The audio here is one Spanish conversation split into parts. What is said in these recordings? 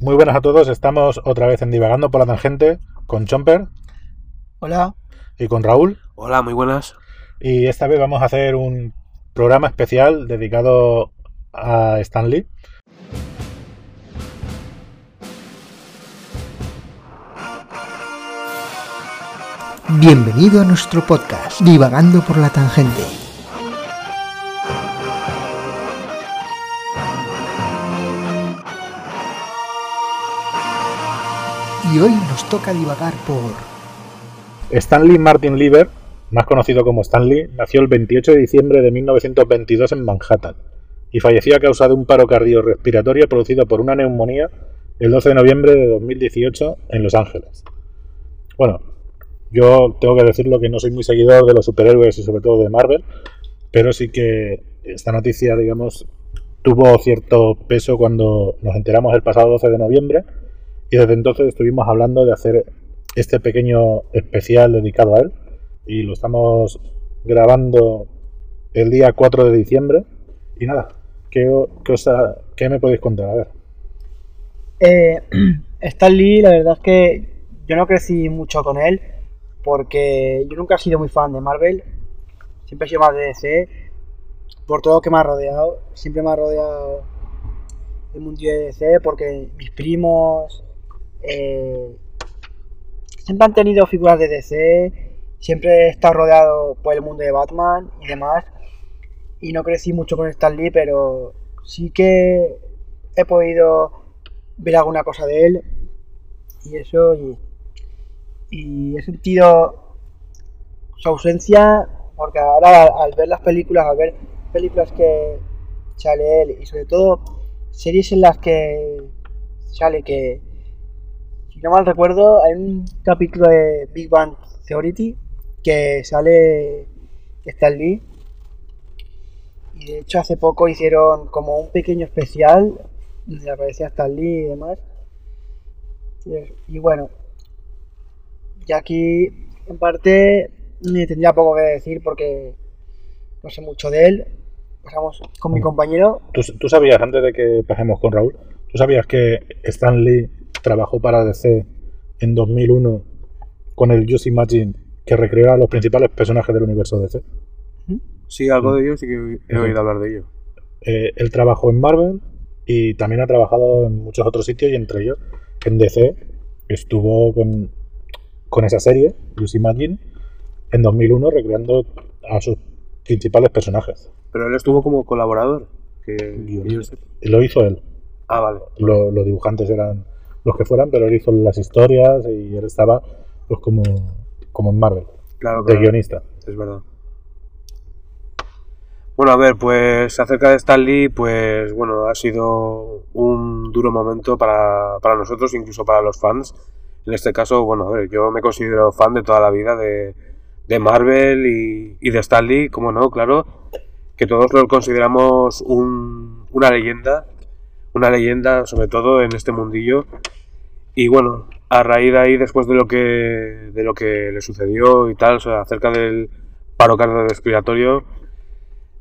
Muy buenas a todos, estamos otra vez en Divagando por la Tangente con Chomper Hola. y con Raúl. Hola, muy buenas. Y esta vez vamos a hacer un programa especial dedicado a Stan Lee. Bienvenido a nuestro podcast, Divagando por la Tangente. Y hoy nos toca divagar por... Stanley Martin Lieber, más conocido como Stan Lee, nació el 28 de diciembre de 1922 en Manhattan y falleció a causa de un paro cardiorrespiratorio producido por una neumonía el 12 de noviembre de 2018 en Los Ángeles. Bueno, yo tengo que decirlo que no soy muy seguidor de los superhéroes y sobre todo de Marvel, pero sí que esta noticia, digamos, tuvo cierto peso cuando nos enteramos el pasado 12 de noviembre y desde entonces estuvimos hablando de hacer este pequeño especial dedicado a él y lo estamos grabando el día 4 de diciembre y nada, ¿qué, qué me podéis contar? A ver. Eh, Stan Lee, la verdad es que yo no crecí mucho con él porque yo nunca he sido muy fan de Marvel, siempre he sido más de DC, por todo lo que me ha rodeado, siempre me ha rodeado el mundo de DC porque mis primos eh, siempre han tenido figuras de DC, siempre he estado rodeado por el mundo de Batman y demás, y no crecí mucho con Stan Lee, pero sí que he podido ver alguna cosa de él y eso y, y he sentido su ausencia porque ahora al, al ver las películas al ver películas que sale él y sobre todo series en las que sale que si no mal recuerdo hay un capítulo de Big Bang Theory que sale Stan Lee y de hecho hace poco hicieron como un pequeño especial donde aparecía Stan Lee y demás. Y, y bueno, ya aquí en parte tendría poco que decir porque no sé mucho de él. Pasamos con mi compañero. ¿Tú, tú sabías, antes de que pasemos con Raúl, ¿tú sabías que Stan Lee trabajó para DC en 2001 con el Just Imagine que recreó a los principales personajes del universo DC? Sí, algo de ello sí que he oído hablar de ello. Eh, él trabajó en Marvel y también ha trabajado en muchos otros sitios y entre ellos en DC estuvo con, con esa serie, Just Imagine, en 2001 recreando a sus principales personajes. Pero él estuvo como colaborador. Que. Lo hizo él. Ah, vale. Lo- los dibujantes eran los que fueran, pero él hizo las historias y él estaba pues como, como en Marvel, Claro, de claro. guionista. Es verdad. Bueno, a ver, pues acerca de Stan Lee, pues bueno, ha sido un duro momento para, para nosotros, incluso para los fans. En este caso, bueno, a ver, yo me considero fan de toda la vida de, de Marvel y, y de Stan Lee, como no, claro, que todos lo consideramos un- una leyenda, una leyenda sobre todo en este mundillo. Y bueno, a raíz de ahí, después de lo que, de lo que le sucedió y tal, o sea, acerca del paro cardiorrespiratorio,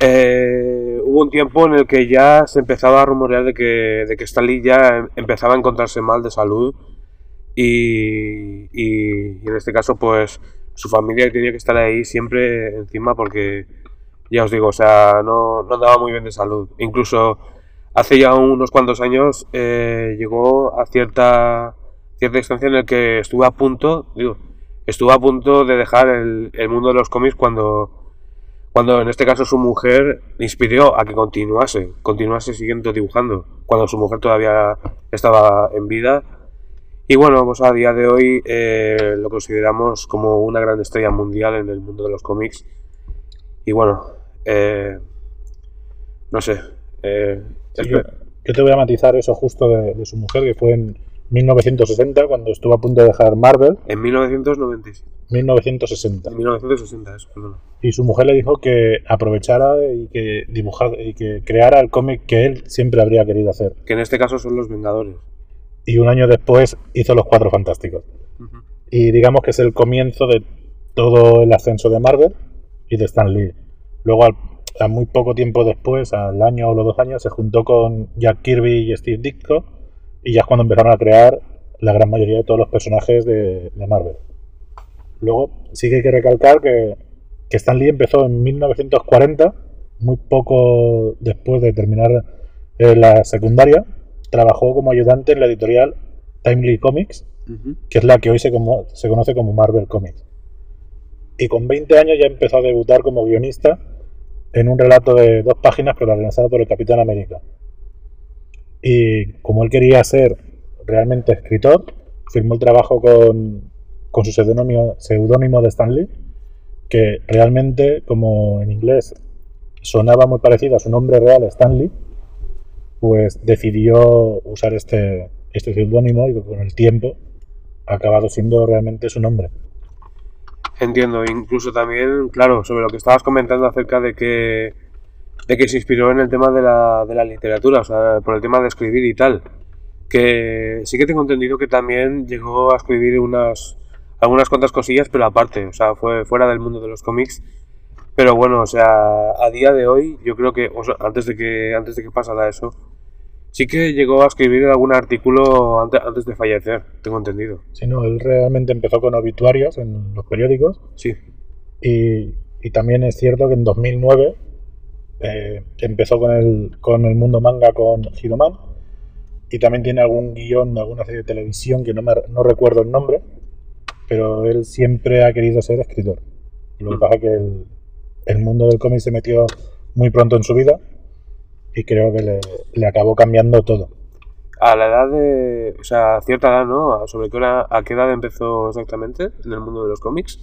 eh, hubo un tiempo en el que ya se empezaba a rumorear de que, de que Stan Lee ya em- empezaba a encontrarse mal de salud y, y- y en este caso pues su familia tenía que estar ahí siempre encima porque ya os digo, o sea, no, no andaba muy bien de salud. Incluso hace ya unos cuantos años eh, llegó a cierta, cierta instancia en el que estuvo a punto, digo, estuvo a punto de dejar el, el mundo de los cómics cuando, cuando en este caso su mujer inspiró a que continuase, continuase siguiendo dibujando, cuando su mujer todavía estaba en vida. Y bueno, pues a día de hoy eh, lo consideramos como una gran estrella mundial en el mundo de los cómics. Y bueno, eh, no sé. Sí, yo, yo te voy a matizar eso justo de, de su mujer, que fue en 1960, cuando estuvo a punto de dejar Marvel, En 1996. 1960. En 1960, eso, perdón. Y su mujer le dijo que aprovechara y que dibujara y que creara el cómic que él siempre habría querido hacer. Que en este caso son los Vengadores. Y un año después hizo Los Cuatro Fantásticos. Y digamos que es el comienzo de todo el ascenso de Marvel y de Stan Lee. Luego, al- a muy poco tiempo después, al año o los dos años, se juntó con Jack Kirby y Steve Ditko Y ya es cuando empezaron a crear la gran mayoría de todos los personajes de, de Marvel. Luego, sí que hay que recalcar que, que Stan Lee empezó en 1940, muy poco después de terminar eh, la secundaria. Trabajó como ayudante en la editorial Timely Comics, que es la que hoy se, como- se conoce como Marvel Comics. Y con 20 años ya empezó a debutar como guionista en un relato de dos páginas protagonizado por el Capitán América. Y como él quería ser realmente escritor, firmó el trabajo con, con su seudónimo, de Stan Lee, que realmente, como en inglés sonaba muy parecido a su nombre real, Stan Lee, pues decidió usar este, este seudónimo y con el tiempo ha acabado siendo realmente su nombre. Entiendo, incluso también, claro, sobre lo que estabas comentando acerca de que, de que se inspiró en el tema de la, de la literatura, o sea, por el tema de escribir y tal. Que sí que tengo entendido que también llegó a escribir unas algunas cuantas cosillas, pero aparte, o sea, fue fuera del mundo de los cómics. Pero bueno, o sea, a día de hoy, yo creo que, o sea, antes de que antes de que pasara eso, sí que llegó a escribir algún artículo antes, de fallecer, tengo entendido. Si no, él realmente empezó con obituarios en los periódicos Sí, y, y también es cierto que en 2009 eh, empezó con el, con el mundo manga con Hiroman y también tiene algún guion de alguna serie de televisión que no, me, no recuerdo el nombre, pero él siempre ha querido ser escritor. Lo que Mm. pasa es que el, el mundo del cómic se metió muy pronto en su vida y creo que le, le acabó cambiando todo. A la edad de. O sea, a cierta edad, ¿no? ¿Sobre qué hora, a qué edad empezó exactamente en el mundo de los cómics?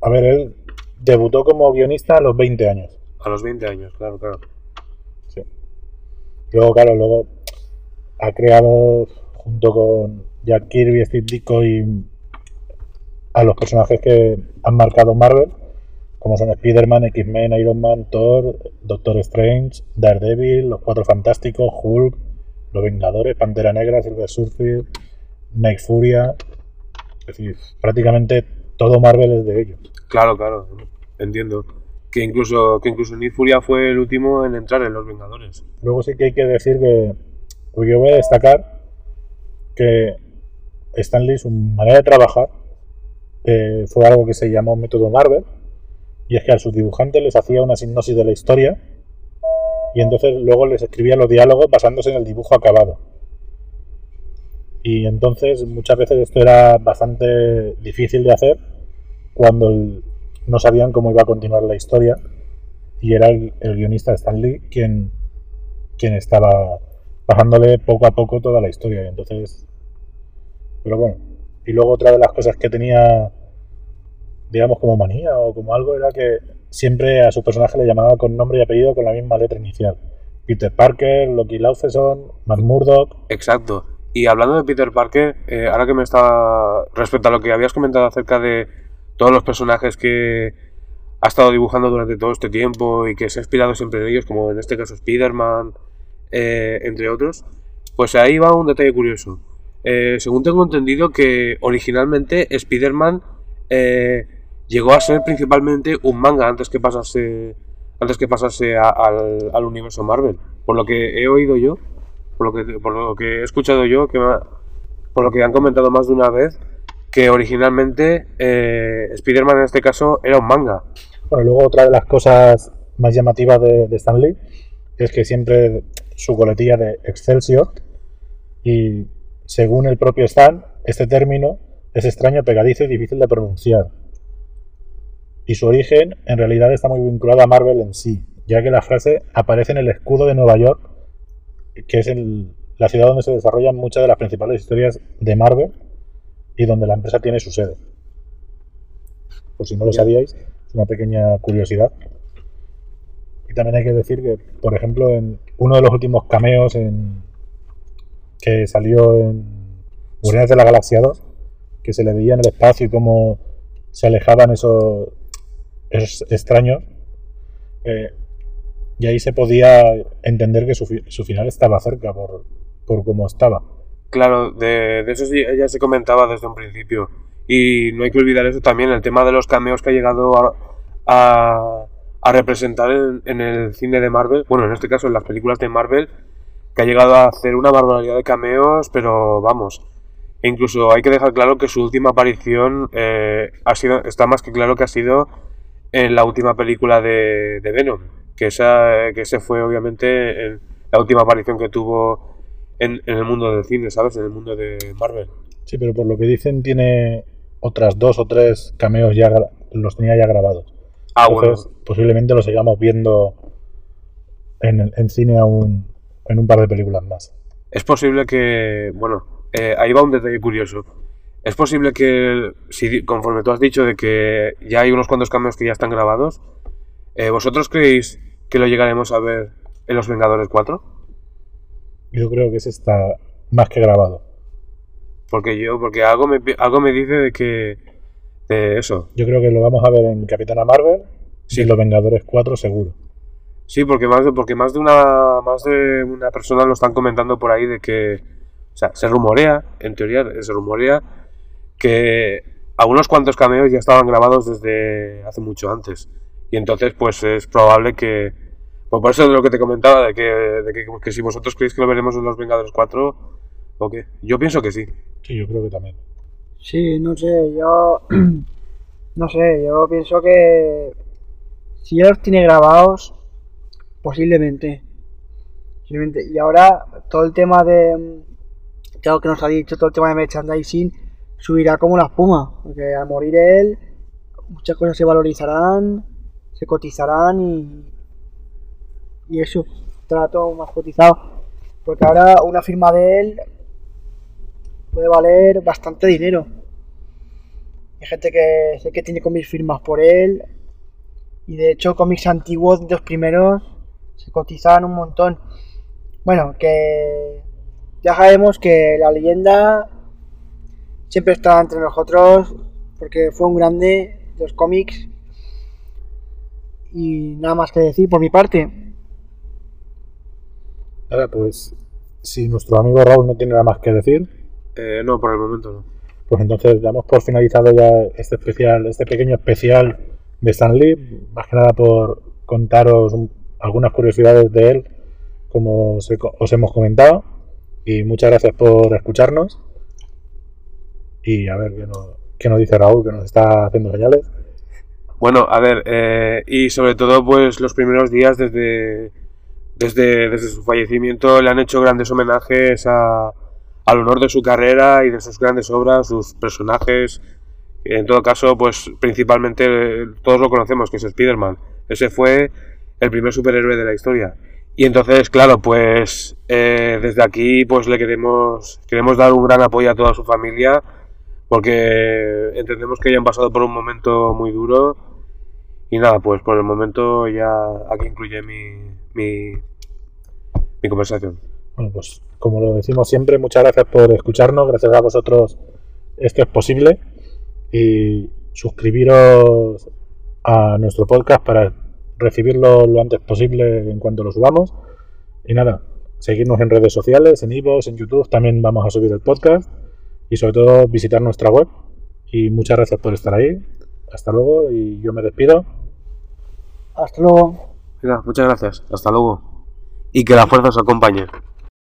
A ver, él debutó como guionista a los 20 años. A los 20 años, claro, claro. Sí. Luego, claro, luego ha creado junto con Jack Kirby, Steve Ditko y a los personajes que han marcado Marvel, como son Spider-Man, X-Men, Iron Man, Thor, Doctor Strange, Daredevil, Los Cuatro Fantásticos, Hulk, Los Vengadores, Pantera Negra, Silver Surfer, Nick Furia. Es decir, prácticamente todo Marvel es de ellos. Claro, claro, entiendo. Que incluso, que incluso Nick Furia fue el último en entrar en Los Vengadores. Luego sí que hay que decir que, porque yo voy a destacar que Stan Lee, su manera de trabajar, eh, fue algo que se llamó método Marvel, y es que a sus dibujantes les hacía una sinopsis de la historia, y entonces luego les escribía los diálogos basándose en el dibujo acabado. Y entonces muchas veces esto era bastante difícil de hacer cuando no sabían cómo iba a continuar la historia y era el, guionista Stan Lee quien, quien estaba bajándole poco a poco toda la historia. Y entonces, pero bueno, y luego otra de las cosas que tenía, digamos, como manía o como algo, era que siempre a su personaje le llamaba con nombre y apellido con la misma letra inicial. Peter Parker, Loki Laufeson, Matt Murdock. Exacto. Y hablando de Peter Parker, eh, ahora que me está. Respecto a lo que habías comentado acerca de todos los personajes que ha estado dibujando durante todo este tiempo y que se ha inspirado siempre en ellos, como en este caso Spider-Man, eh, entre otros, pues ahí va un detalle curioso. Eh, según tengo entendido que originalmente Spider-Man llegó a ser principalmente un manga antes que pasase antes que pasase al, al universo Marvel. Por lo que he oído yo, por lo que, por lo que he escuchado yo, que me por lo que han comentado más de una vez, que originalmente eh, Spider-Man en este caso era un manga. Bueno, luego otra de las cosas más llamativas de, de Stan Lee es que siempre su coletilla de Excelsior y según el propio Stan, este término es extraño, pegadizo y difícil de pronunciar. Y su origen en realidad está muy vinculado a Marvel en sí, ya que la frase aparece en el escudo de Nueva York, que es el- la ciudad donde se desarrollan muchas de las principales historias de Marvel y donde la empresa tiene su sede. Por si no lo sabíais, es una pequeña curiosidad. Y también hay que decir que, por ejemplo, en uno de los últimos cameos en, que salió en Guardianes de la Galaxia 2, que se le veía en el espacio y cómo se alejaban esos, esos extraños, eh, y ahí se podía entender que su, su final estaba cerca por, por cómo estaba. Claro, de, eso sí, ya se comentaba desde un principio. Y no hay que olvidar eso también, el tema de los cameos que ha llegado a, a, representar en, en el cine de Marvel, bueno, en este caso en las películas de Marvel, que ha llegado a hacer una barbaridad de cameos, pero vamos. E incluso hay que dejar claro que su última aparición eh, ha sido, está más que claro que ha sido en la última película de, de Venom, que esa, que ese fue obviamente el- la última aparición que tuvo en, en el mundo del cine, ¿sabes? En el mundo de Marvel. Sí, pero por lo que dicen tiene otras dos o tres cameos ya los tenía ya grabados. Ah, Entonces, bueno. posiblemente lo sigamos viendo en, en cine aún en un par de películas más. Es posible que, bueno, eh, ahí va un detalle curioso. Es posible que, si, conforme tú has dicho de que ya hay unos cuantos cambios que ya están grabados, eh, ¿vosotros creéis que lo llegaremos a ver en Los Vengadores 4? Yo creo que ese está más que grabado. Porque yo, porque algo me, algo me dice de que, de eso. Yo creo que lo vamos a ver en Capitana Marvel Sí. y en Los Vengadores 4 seguro. Sí, porque más de, porque más de una, más de una persona lo están comentando por ahí de que, o sea, se rumorea, en teoría, se rumorea que algunos cuantos cameos ya estaban grabados desde hace mucho antes. Y entonces, pues es probable que, pues por eso de lo que te comentaba, de que, de que, que si vosotros creéis que lo veremos en Los Vengadores 4, o qué. Yo pienso que sí. Sí, yo creo que también. Sí, no sé, yo. No sé, yo pienso que. Si ya los tiene grabados, posiblemente. Posiblemente. Y ahora, todo el tema de. Claro que nos ha dicho, todo el tema de merchandising subirá como la espuma. Porque al morir él, muchas cosas se valorizarán, se cotizarán y. Y eso, todo más cotizado. Porque ahora una firma de él puede valer bastante dinero. Hay gente que sé que tiene cómics firmas por él. Y de hecho, cómics antiguos, de los primeros, se cotizan un montón. Bueno, que ya sabemos que la leyenda siempre está entre nosotros. Porque fue un grande de los cómics. Y nada más que decir por mi parte. Ahora, pues, si nuestro amigo Raúl no tiene nada más que decir, Eh, no, por el momento no. pues entonces damos por finalizado ya este especial, este pequeño especial de Stan Lee, más que nada por contaros un- algunas curiosidades de él, como os hemos comentado, y muchas gracias por escucharnos. Y a ver qué nos, qué nos dice Raúl, que nos está haciendo señales. Bueno, a ver, eh, y sobre todo, pues los primeros días desde, desde, desde su fallecimiento le han hecho grandes homenajes a, al honor de su carrera y de sus grandes obras, sus personajes. En todo caso, pues principalmente todos lo conocemos, que es Spider-Man. Ese fue el primer superhéroe de la historia. Y entonces, claro, pues eh, desde aquí pues le queremos, queremos dar un gran apoyo a toda su familia porque entendemos que hayan pasado por un momento muy duro. Y nada, pues por el momento ya aquí incluye mi, mi, conversación. Bueno, pues como lo decimos siempre, muchas gracias por escucharnos, gracias a vosotros esto es posible. Y suscribiros a nuestro podcast para recibirlo lo antes posible en cuanto lo subamos. Y nada, seguirnos en redes sociales, en iVoox, en YouTube, también vamos a subir el podcast y sobre todo visitar nuestra web. Y muchas gracias por estar ahí. Hasta luego y yo me despido. Hasta luego. Venga, muchas gracias. Hasta luego. Y que la fuerza os acompañe.